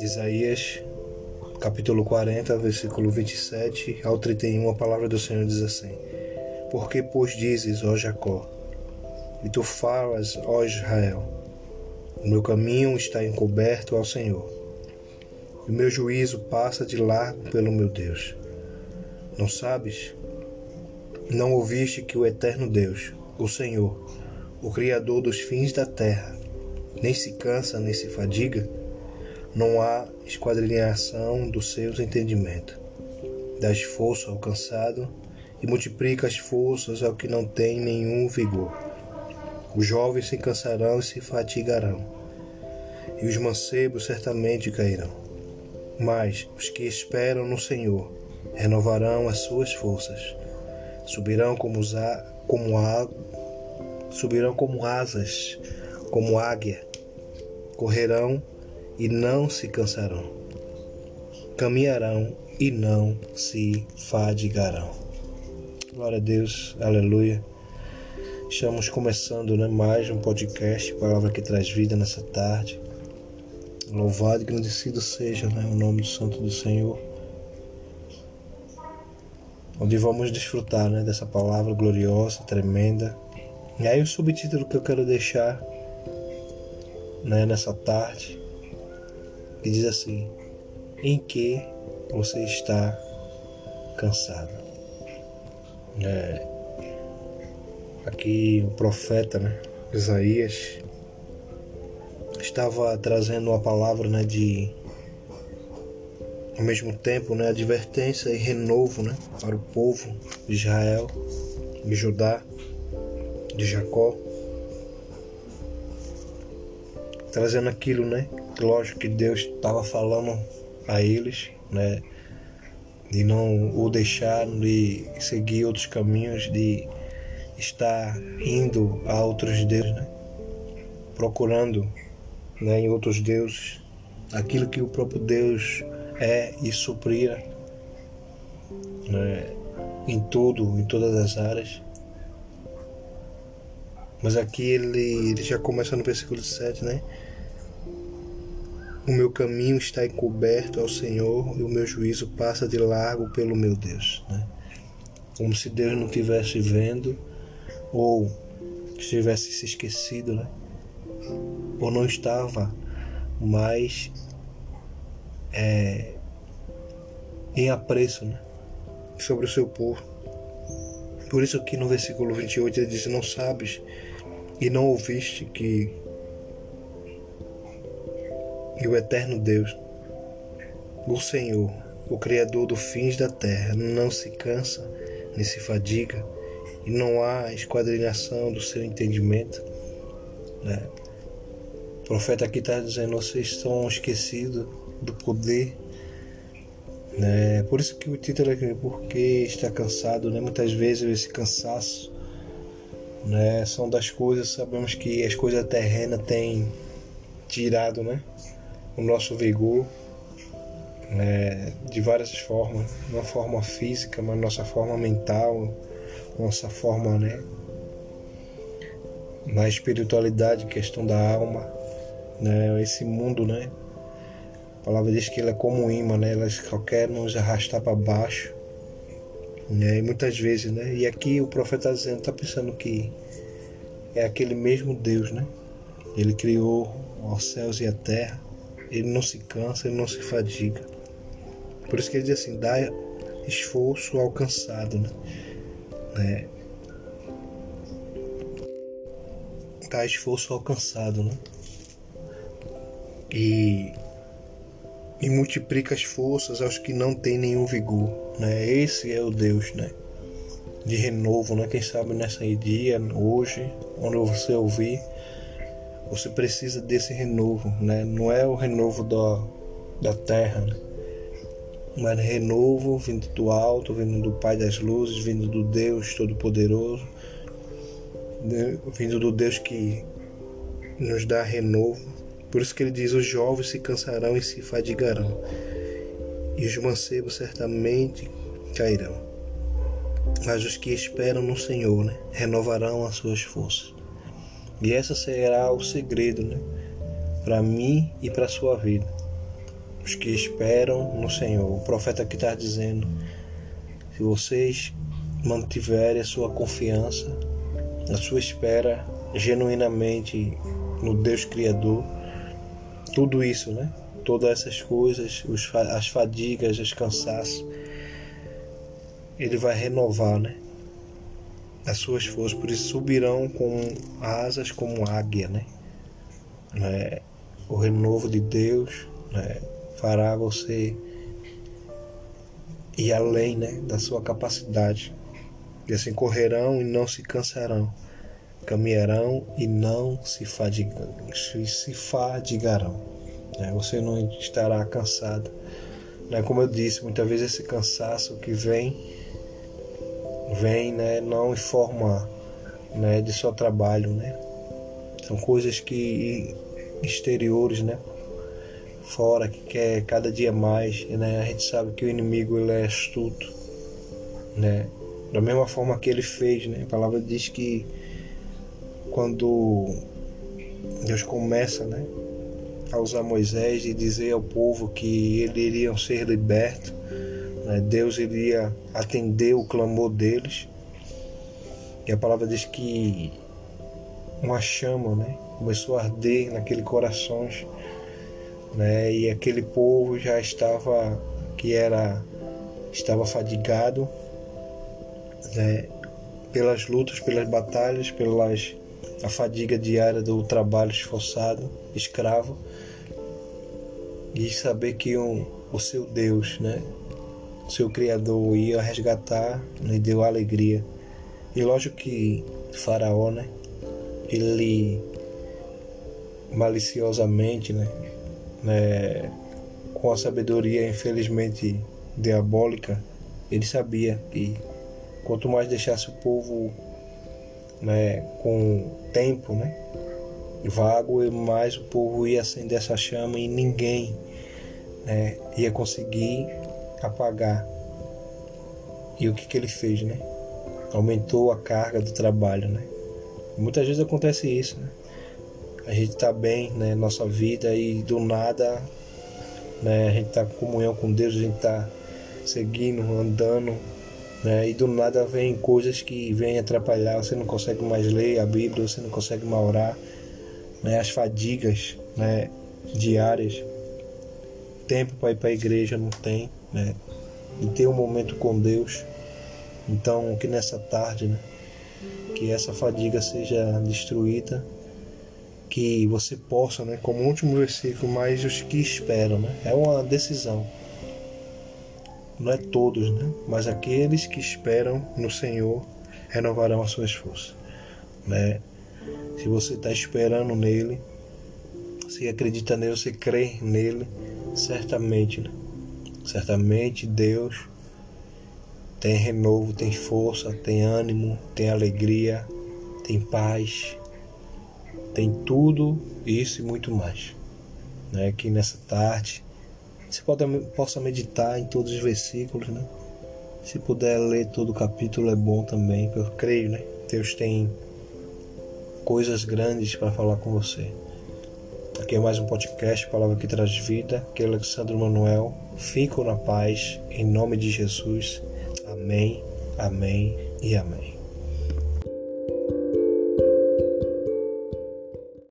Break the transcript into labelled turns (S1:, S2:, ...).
S1: Isaías, capítulo 40, versículo 27 ao 31, a palavra do Senhor diz assim: Porque, pois, dizes, ó Jacó, e tu falas, ó Israel, o meu caminho está encoberto ao Senhor, e o meu juízo passa de largo pelo meu Deus. Não sabes? Não ouviste que o eterno Deus, o Senhor, o Criador dos fins da terra, nem se cansa nem se fadiga? Não há esquadrinhação dos seus entendimentos. Dá esforço ao cansado e multiplica as forças ao que não tem nenhum vigor. Os jovens se cansarão e se fatigarão, e os mancebos certamente cairão. Mas os que esperam no Senhor renovarão as suas forças, subirão como, como a, subirão como asas, como águia, correrão e não se cansarão. Caminharão e não se fadigarão. Glória a Deus, aleluia. Estamos começando né, mais um podcast, palavra que traz vida nessa tarde. Louvado e agradecido seja né, o nome do Santo do Senhor. Onde vamos desfrutar né, dessa palavra gloriosa, tremenda. E aí o subtítulo que eu quero deixar né, nessa tarde que diz assim: Em que você está cansado? É, aqui o profeta, né, Isaías, estava trazendo uma palavra né, de ao mesmo tempo, né, advertência e renovo, né, para o povo de Israel, de Judá, de Jacó, trazendo aquilo, né, lógico que Deus estava falando a eles, né? De não o deixar de seguir outros caminhos, de estar indo a outros deuses, né? procurando né, em outros deuses aquilo que o próprio Deus é e supria né, em tudo, em todas as áreas. Mas aqui ele, ele já começa no versículo 7, né? O meu caminho está encoberto ao Senhor e o meu juízo passa de largo pelo meu Deus. Né? Como se Deus não estivesse vendo ou estivesse se esquecido, né? ou não estava mais é, em apreço né? sobre o seu povo. Por isso aqui no versículo 28 ele diz, não sabes e não ouviste que o eterno Deus, o Senhor, o Criador dos fins da terra, não se cansa nem se fadiga, e não há esquadrilhação do seu entendimento. Né? O profeta aqui está dizendo: vocês estão esquecidos do poder. Né? Por isso que o título é porque está cansado. Né? Muitas vezes esse cansaço né? são das coisas, sabemos que as coisas terrenas têm tirado, né? o nosso vigor né, de várias formas, uma forma física, mas nossa forma mental, nossa forma né, na espiritualidade, questão da alma, né, esse mundo, né, a palavra diz que ele é como um imã, né, ela quer nos arrastar para baixo, né, e muitas vezes, né, e aqui o profeta está dizendo, está pensando que é aquele mesmo Deus, né, ele criou os céus e a terra, ele não se cansa, ele não se fadiga. Por isso que ele diz assim: dá esforço alcançado, né? né? Dá esforço alcançado, né? E, e multiplica as forças aos que não têm nenhum vigor, né? Esse é o Deus, né? De renovo, né? Quem sabe nessa dia, hoje, onde você ouvir você precisa desse renovo, né? Não é o renovo da, da terra, né? mas renovo vindo do alto, vindo do Pai das luzes, vindo do Deus Todo-Poderoso, né? vindo do Deus que nos dá renovo. Por isso que ele diz: os jovens se cansarão e se fadigarão, e os mancebos certamente cairão. Mas os que esperam no Senhor né? renovarão as suas forças E essa será o segredo, né? Para mim e para a sua vida. Os que esperam no Senhor. O profeta aqui está dizendo: se vocês mantiverem a sua confiança, a sua espera genuinamente no Deus Criador, tudo isso, né? Todas essas coisas, as fadigas, os cansaços, Ele vai renovar, né? as suas forças, por isso subirão com asas como águia, né? É, o renovo de Deus né, fará você ir além né, da sua capacidade. E assim correrão e não se cansarão, caminharão e não se. Se fadigarão né? Você não estará cansado. Né? Como eu disse, muitas vezes esse cansaço que vem vem né, não em né, de só trabalho, né? São coisas que exteriores, né? Fora que quer cada dia mais, né? A gente sabe que o inimigo ele é astuto, né? Da mesma forma que ele fez, né? A palavra diz que quando Deus começa, né, a usar Moisés e dizer ao povo que eles iriam ser libertos, né? Deus iria atender o clamor deles. E a palavra diz que uma chama né? começou a arder naquele corações. Né? E aquele povo já estava que era estava fadigado né? pelas lutas, pelas batalhas, pelas a fadiga diária do trabalho esforçado, escravo, e saber que um, o seu Deus, né, seu Criador ia resgatar, lhe deu alegria. E lógico que Faraó, né? Ele maliciosamente, né? né com a sabedoria infelizmente diabólica, ele sabia que quanto mais deixasse o povo né, com tempo, né, vago, mais o povo ia acender essa chama e ninguém né, ia conseguir apagar. E o que, que ele fez, né? Aumentou a carga do trabalho, né? muitas vezes acontece isso, né? A gente tá bem, né, nossa vida e do nada, né, a gente tá em comunhão com Deus, a gente tá seguindo, andando, né? E do nada vem coisas que vêm atrapalhar, você não consegue mais ler a Bíblia, você não consegue mais orar, né? As fadigas, né, diárias. Tempo para ir para a igreja não tem, né? E ter um momento com Deus. Então, que nessa tarde, né, que essa fadiga seja destruída, que você possa, né, como último versículo, mais os que esperam, né? É uma decisão. Não é todos, né? Mas aqueles que esperam no Senhor renovarão as suas forças, né? Se você está esperando nele, se acredita nele, você crê nele, certamente, né? Certamente Deus tem renovo, tem força, tem ânimo, tem alegria, tem paz, tem tudo isso e muito mais. Né? Que nessa tarde você pode, possa meditar em todos os versículos, né? Se puder ler todo o capítulo é bom também, eu creio, né? Deus tem coisas grandes para falar com você. Aqui é mais um podcast, Palavra que Traz Vida, que é Alexandre Manuel. Fico na paz, em nome de Jesus. Amém, amém e amém.